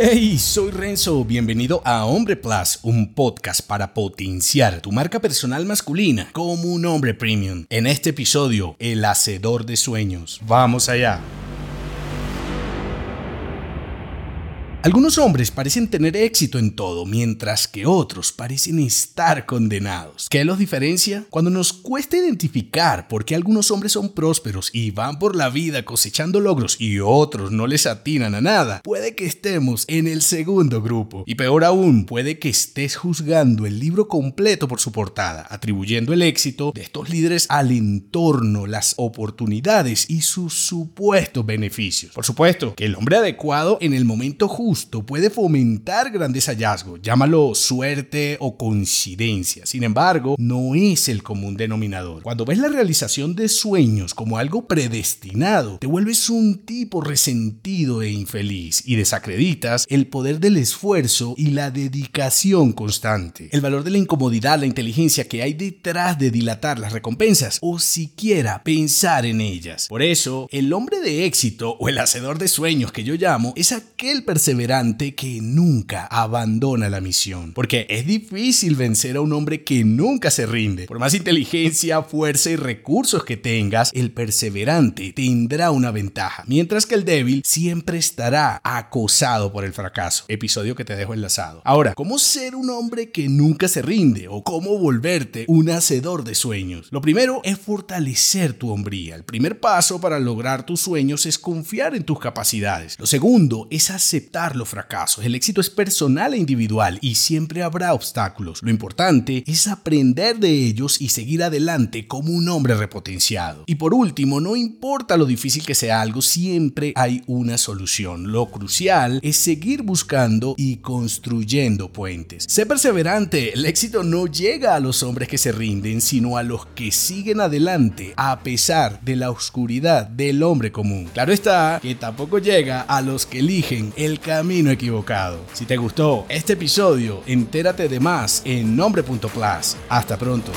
Hey, soy Renzo, bienvenido a Hombre Plus, un podcast para potenciar tu marca personal masculina como un hombre premium. En este episodio, el hacedor de sueños. Vamos allá. Algunos hombres parecen tener éxito en todo, mientras que otros parecen estar condenados. ¿Qué los diferencia? Cuando nos cuesta identificar por qué algunos hombres son prósperos y van por la vida cosechando logros y otros no les atinan a nada, puede que estemos en el segundo grupo. Y peor aún, puede que estés juzgando el libro completo por su portada, atribuyendo el éxito de estos líderes al entorno, las oportunidades y sus supuestos beneficios. Por supuesto que el hombre adecuado en el momento justo puede fomentar grandes hallazgos, llámalo suerte o coincidencia. Sin embargo, no es el común denominador. Cuando ves la realización de sueños como algo predestinado, te vuelves un tipo resentido e infeliz y desacreditas el poder del esfuerzo y la dedicación constante, el valor de la incomodidad, la inteligencia que hay detrás de dilatar las recompensas o siquiera pensar en ellas. Por eso, el hombre de éxito o el hacedor de sueños que yo llamo es aquel perseverante que nunca abandona la misión. Porque es difícil vencer a un hombre que nunca se rinde. Por más inteligencia, fuerza y recursos que tengas, el perseverante tendrá una ventaja, mientras que el débil siempre estará acosado por el fracaso. Episodio que te dejo enlazado. Ahora, ¿cómo ser un hombre que nunca se rinde o cómo volverte un hacedor de sueños? Lo primero es fortalecer tu hombría. El primer paso para lograr tus sueños es confiar en tus capacidades. Lo segundo es aceptar los fracasos. El éxito es personal e individual y siempre habrá obstáculos. Lo importante es aprender de ellos y seguir adelante como un hombre repotenciado. Y por último, no importa lo difícil que sea algo, siempre hay una solución. Lo crucial es seguir buscando y construyendo puentes. Sé perseverante, el éxito no llega a los hombres que se rinden, sino a los que siguen adelante a pesar de la oscuridad del hombre común. Claro está que tampoco llega a los que eligen el camino equivocado. Si te gustó este episodio, entérate de más en nombre.plus. Hasta pronto.